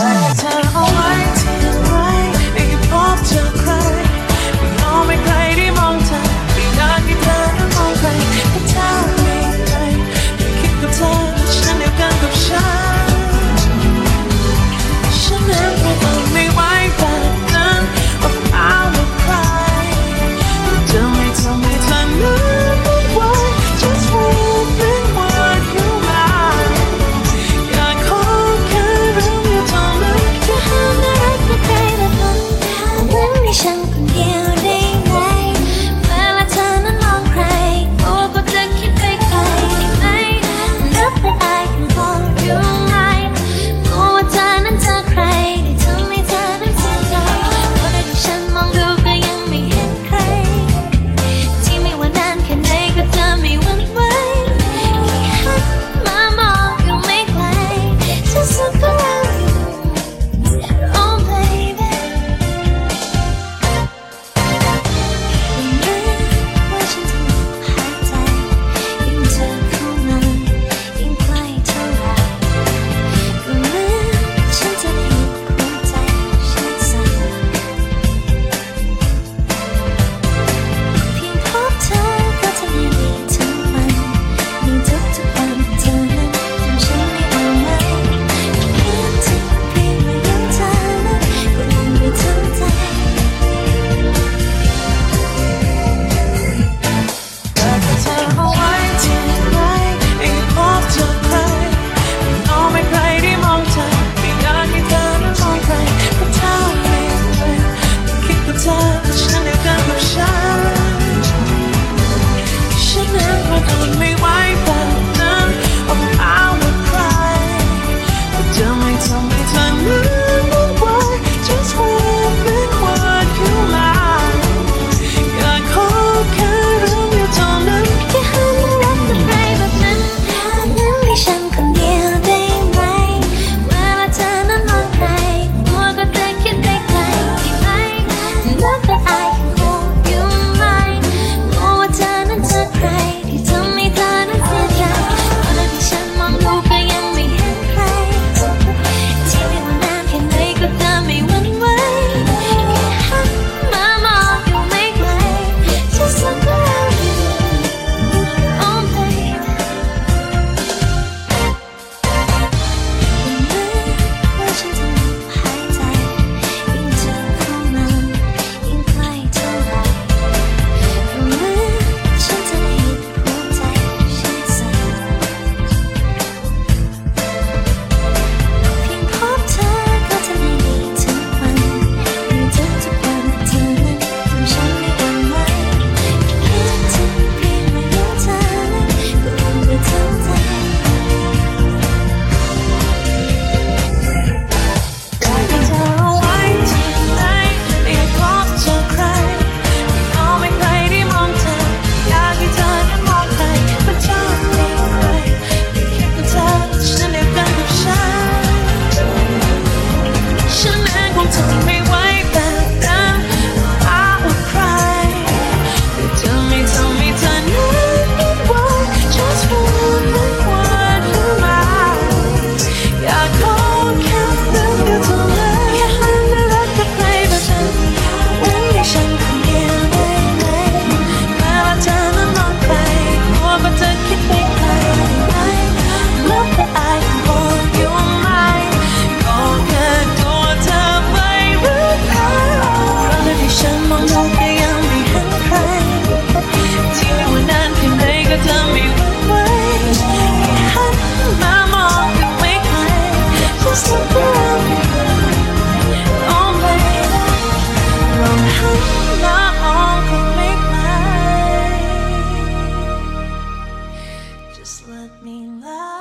One, two. Just let me love.